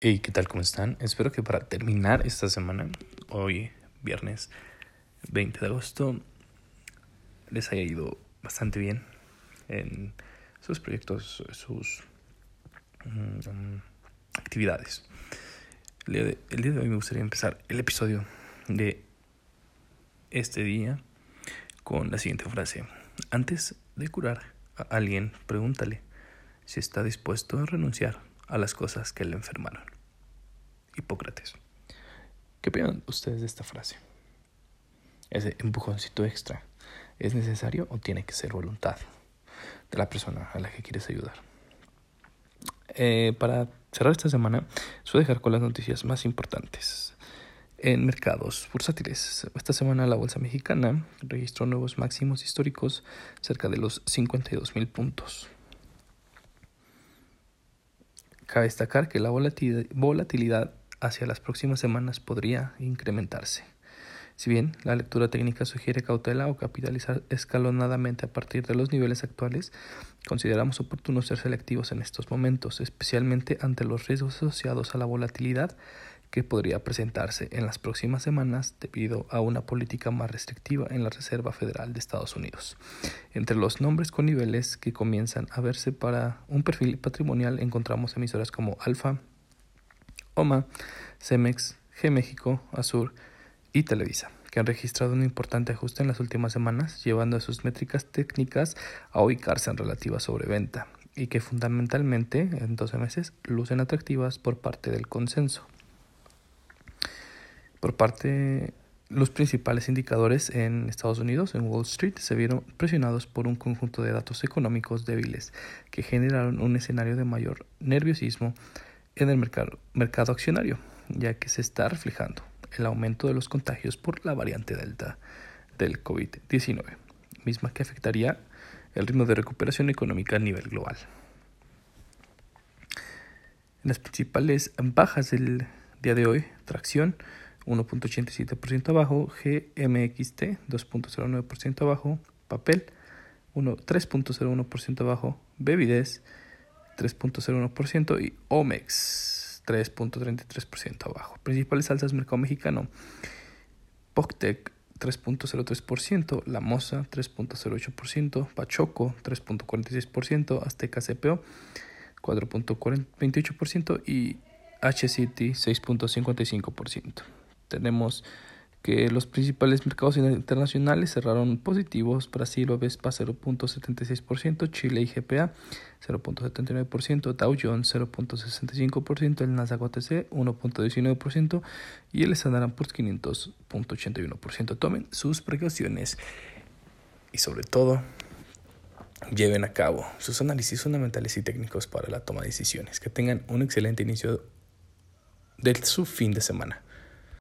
Hey, ¿qué tal? ¿Cómo están? Espero que para terminar esta semana, hoy viernes 20 de agosto, les haya ido bastante bien en sus proyectos, sus mm, actividades. El día, de, el día de hoy me gustaría empezar el episodio de este día con la siguiente frase. Antes de curar a alguien, pregúntale si está dispuesto a renunciar a las cosas que le enfermaron. Hipócrates. ¿Qué opinan ustedes de esta frase? Ese empujoncito extra, ¿es necesario o tiene que ser voluntad de la persona a la que quieres ayudar? Eh, para cerrar esta semana, a dejar con las noticias más importantes. En mercados bursátiles, esta semana la bolsa mexicana registró nuevos máximos históricos cerca de los 52 mil puntos. Cabe destacar que la volatilidad hacia las próximas semanas podría incrementarse. Si bien la lectura técnica sugiere cautela o capitalizar escalonadamente a partir de los niveles actuales, consideramos oportuno ser selectivos en estos momentos, especialmente ante los riesgos asociados a la volatilidad que podría presentarse en las próximas semanas debido a una política más restrictiva en la Reserva Federal de Estados Unidos. Entre los nombres con niveles que comienzan a verse para un perfil patrimonial encontramos emisoras como Alfa, OMA, Cemex, G México, Azur y Televisa, que han registrado un importante ajuste en las últimas semanas, llevando a sus métricas técnicas a ubicarse en relativa sobreventa y que fundamentalmente en 12 meses lucen atractivas por parte del consenso. Por parte los principales indicadores en Estados Unidos, en Wall Street, se vieron presionados por un conjunto de datos económicos débiles que generaron un escenario de mayor nerviosismo en el mercado, mercado accionario, ya que se está reflejando el aumento de los contagios por la variante Delta del COVID-19, misma que afectaría el ritmo de recuperación económica a nivel global. Las principales bajas del día de hoy, tracción 1.87% abajo, GMXT 2.09% abajo, papel 3.01% abajo, Bebides 3.01% y Omex 3.33% abajo. Principales alzas mercado mexicano. Poctec 3.03%, La Moza 3.08%, Pachoco 3.46%, Azteca CPO 4.28% y HCT 6.55%. Tenemos que los principales mercados internacionales cerraron positivos, Brasil Bovespa 0.76%, Chile y GPA 0.79%, Dow Jones 0.65%, el Nasdaq OTC 1.19% y el Standard Poor's 500.81%. Tomen sus precauciones y sobre todo lleven a cabo sus análisis fundamentales y técnicos para la toma de decisiones. Que tengan un excelente inicio de su fin de semana.